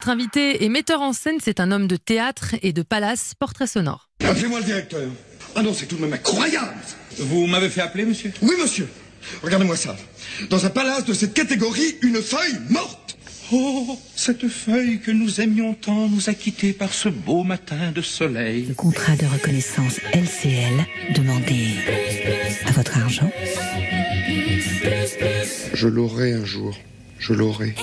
Notre invité et metteur en scène, c'est un homme de théâtre et de palace, portrait sonore. Appelez-moi le directeur. Ah non, c'est tout de même incroyable. Vous m'avez fait appeler, monsieur? Oui, monsieur. Regardez-moi ça. Dans un palace de cette catégorie, une feuille morte. Oh, cette feuille que nous aimions tant nous a quittés par ce beau matin de soleil. Le contrat de reconnaissance LCL, demandez à votre argent. Je l'aurai un jour. Je l'aurai.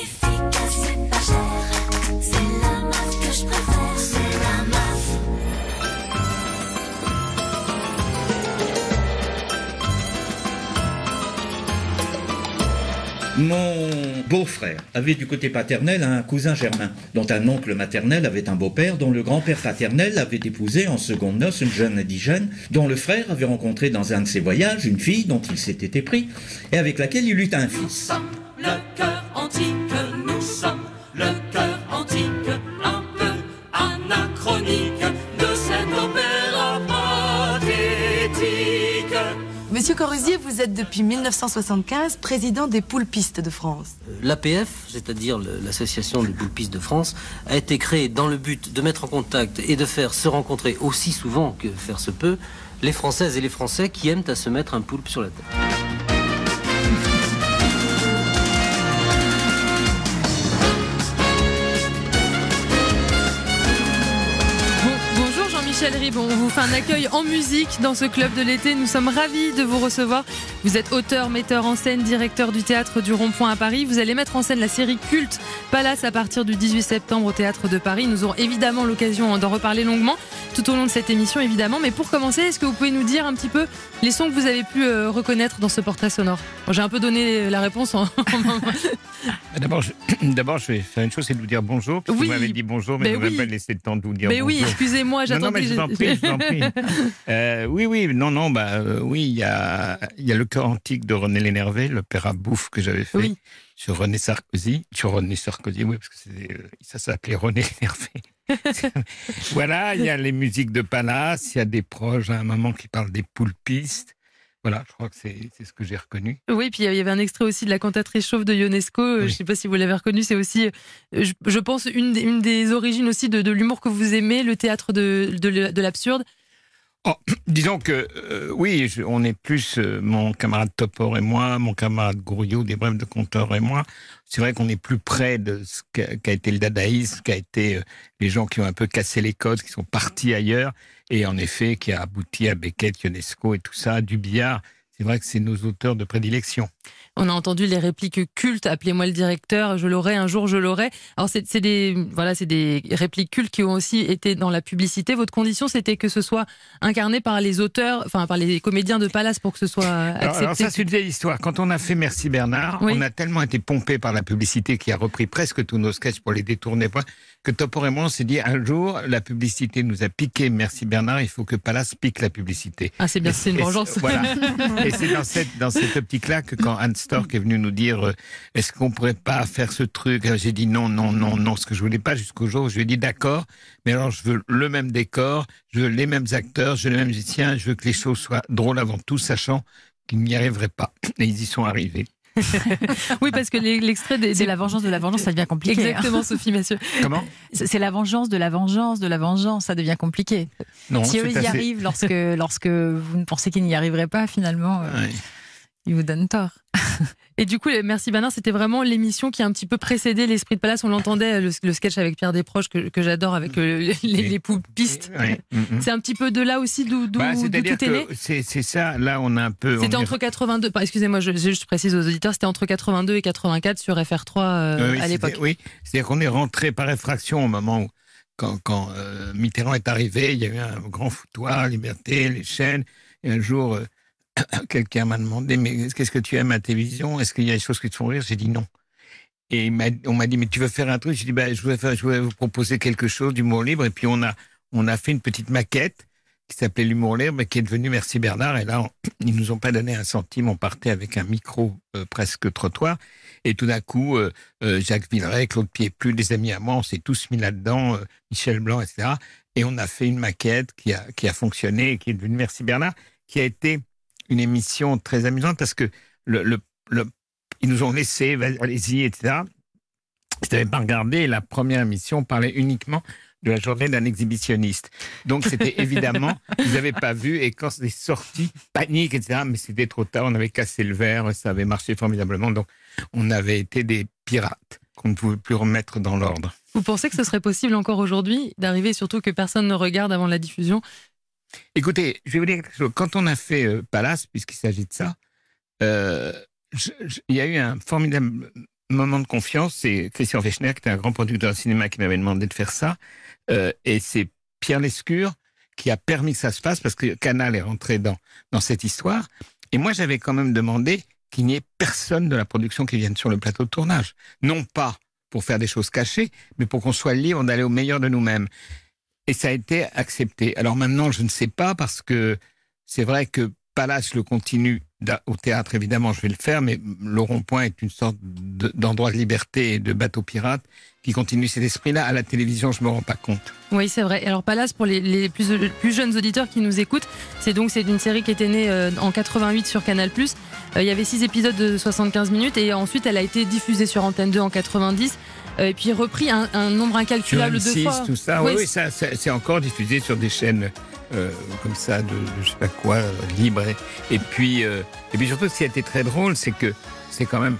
Mon beau-frère avait du côté paternel un cousin germain, dont un oncle maternel avait un beau-père, dont le grand-père paternel avait épousé en seconde noce une jeune indigène, dont le frère avait rencontré dans un de ses voyages une fille dont il s'était épris, et avec laquelle il eut un fils. Monsieur Corrusier, vous êtes depuis 1975 président des poulpistes de France. L'APF, c'est-à-dire l'association des poulpistes de France, a été créée dans le but de mettre en contact et de faire se rencontrer aussi souvent que faire se peut les Françaises et les Français qui aiment à se mettre un poulpe sur la tête. Jean-Michel Ribon, on vous fait un accueil en musique dans ce club de l'été. Nous sommes ravis de vous recevoir. Vous êtes auteur, metteur en scène, directeur du théâtre du Rond-Point à Paris. Vous allez mettre en scène la série culte Palace à partir du 18 septembre au théâtre de Paris. Nous aurons évidemment l'occasion d'en reparler longuement tout au long de cette émission évidemment. Mais pour commencer, est-ce que vous pouvez nous dire un petit peu les sons que vous avez pu euh, reconnaître dans ce portrait sonore? Bon, J'ai un peu donné la réponse en... D'abord, je, d'abord, je vais faire une chose, c'est de vous dire bonjour. Parce que Oui. vous m'avez dit bonjour, mais Mais vous m'avez oui. pas laissé le temps de vous dire Mais oui, bonjour. excusez-moi, Non, non, mais j'attendais. Je vous en prie, je vous en prie. Euh, oui, oui, non, non, bah, euh, oui, il y a, y a le de René Lénervé, l'opéra bouffe que j'avais fait Oui. sur René Sarkozy, sur René Sarkozy, oui, parce que euh, ça s'appelait René Lénervé. voilà, il y a les musiques de Palace, il y a des proches à un moment qui parlent des poulpistes. Voilà, je crois que c'est, ce que j'ai reconnu. Oui, puis il y avait un extrait aussi de la cantatrice chauve de Ionesco. euh, Je ne sais pas si vous l'avez reconnu. C'est aussi, euh, je, je pense, une des, une des origines aussi de, de l'humour que vous aimez, le théâtre de, de l'absurde. Oh, disons que euh, oui, je- on est plus euh, mon camarade Topor et moi, mon camarade Gouriot des Brèves de Compteur et moi. C'est vrai qu'on est plus près de ce qu'a été le dadaïsme, qu'a été euh, les gens qui ont un peu cassé les codes, qui sont partis ailleurs, et en effet qui a abouti à Beckett, Ionesco et tout ça, du billard. C'est vrai que c'est nos auteurs de prédilection. On a entendu les répliques cultes. Appelez-moi le directeur. Je l'aurai un jour. Je l'aurai. Alors c'est des voilà, c'est des répliques cultes qui ont aussi été dans la publicité. Votre condition, c'était que ce soit incarné par les auteurs, enfin par les comédiens de Palace pour que ce soit accepté. alors ça, c'est une vieille histoire. Quand on a fait Merci Bernard, Oui. on a tellement été pompé par la publicité qui a repris presque tous nos sketchs pour les détourner, que Topor et moi, on s'est dit un jour, la publicité nous a piqué Merci Bernard, il faut que Palace pique la publicité. ah, c'est bien, c'est une vengeance. Voilà. Et c'est dans cette, dans cette optique-là que quand Stork est venue nous dire euh, est-ce qu'on pourrait pas faire ce truc? Alors, J'ai dit non, non, non, non, ce que je voulais pas jusqu'au jour où je lui ai dit d'accord, mais alors je veux le même décor, je veux les mêmes acteurs, je veux les mêmes musiciens, je veux que les choses soient drôles avant tout, sachant qu'ils n'y arriveraient pas. Et ils y sont arrivés. oui, parce que l'extrait des, C'est des- la vengeance de la vengeance, ça devient compliqué. hein. Exactement, Sophie Mathieu. Comment? C'est la vengeance de la vengeance de la vengeance, ça devient compliqué. Non, si eux ils y assez- arrivent lorsque, lorsque vous ne pensez qu'ils n'y arriveraient pas, finalement, euh, Ils vous donnent tort. Et du coup, Merci Bernard, c'était vraiment l'émission qui a un petit peu précédé l'Esprit de Palace. On l'entendait, le, le sketch avec Pierre Desproges que, que j'adore avec euh, les, les poupistes. Mhm. C'est un petit peu de là aussi d'où Bah, tout est né. c'est ça, là on a un peu... C'était entre 82, bah, excusez-moi, je, je juste précise aux auditeurs, c'était entre 82 et 84 sur FR3 euh, Oui, à l'époque. Oui, c'est-à-dire qu'on est rentré par effraction au moment où, quand, quand euh, Mitterrand est arrivé, il y a eu un grand foutoir, Liberté, les chaînes, et un jour, euh, quelqu'un m'a demandé, mais qu'est-ce que tu aimes à la télévision? Est-ce qu'il y a des choses qui te font rire? J'ai dit non. Et on m'a dit, mais tu veux faire un truc? J'ai dit, bah, je, voudrais faire, je voudrais vous proposer quelque chose d'humour libre. Et puis on a, on a fait une petite maquette qui s'appelait L'humour libre, et qui est devenue Merci Bernard. Et là, on- ils nous ont pas donné un centime. On partait avec un micro euh, presque trottoir. Et tout d'un coup, euh, euh, Jacques Villeray, Claude Pieplu, des amis à moi, on s'est tous mis là-dedans, euh, Michel Blanc, etc. Et on a fait une maquette qui a, qui a fonctionné, et qui est devenue Merci Bernard, qui a été une émission très amusante parce que le, le, le- ils nous ont laissé, allez-y, etc. Si tu n'avais pas regardé, la première émission parlait uniquement de la journée d'un exhibitionniste. Donc c'était évidemment, vous n'avez pas vu, et quand c'est sorti, panique, etc. Mais c'était trop tard, on avait cassé le verre, ça avait marché formidablement. Donc on avait été des pirates qu'on ne pouvait plus remettre dans l'ordre. Vous pensez que ce serait possible encore aujourd'hui d'arriver, surtout que personne ne regarde avant la diffusion Écoutez, je vais vous dire quelque chose. Quand on a fait euh, Palace, puisqu'il s'agit de ça, euh, il y a eu un formidable moment de confiance. C'est Christian Fechner, qui était un grand producteur de cinéma, qui m'avait demandé de faire ça. Euh, et c'est Pierre Lescure qui a permis que ça se fasse, parce que Canal est rentré dans, dans cette histoire. Et moi, j'avais quand même demandé qu'il n'y ait personne de la production qui vienne sur le plateau de tournage. Non pas pour faire des choses cachées, mais pour qu'on soit libre d'aller au meilleur de nous-mêmes. Et ça a été accepté. Alors maintenant, je ne sais pas parce que c'est vrai que Palace le continue au théâtre, évidemment, je vais le faire, mais le rond-point est une sorte de- d'endroit de liberté et de bateau pirate qui continue cet esprit-là. À la télévision, je me rends pas compte. Oui, c'est vrai. Alors Palace, pour les, plus, jeunes auditeurs qui nous écoutent, c'est donc c'est une série qui était née euh, en 88 sur Canal+. Euh, il y avait six épisodes de 75 minutes et ensuite elle a été diffusée sur Antenne 2 en 90 euh, et puis repris un, un nombre incalculable de M6, fois. tout ça, Oui, oui, ça, ça- c'est encore diffusé sur des chaînes euh, comme ça, de, de je sais pas quoi, euh, libres. Et, puis, euh, et puis surtout, ce qui a été très drôle, c'est que c'est quand même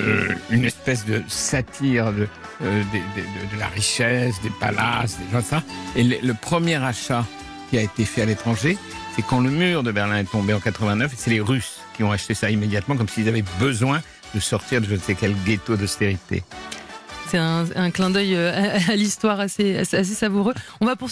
euh, une espèce de satire de, euh, de, de la richesse, des palaces, des gens de ça. Et le, le premier achat qui a été fait à l'étranger, c'est quand le mur de Berlin est tombé en 89, et c'est les Russes qui ont acheté ça immédiatement, comme s'ils avaient besoin de sortir de je ne sais quel ghetto d'austérité. C'est un, clin d'œil euh, à, l'histoire assez savoureux. On va poursuivre.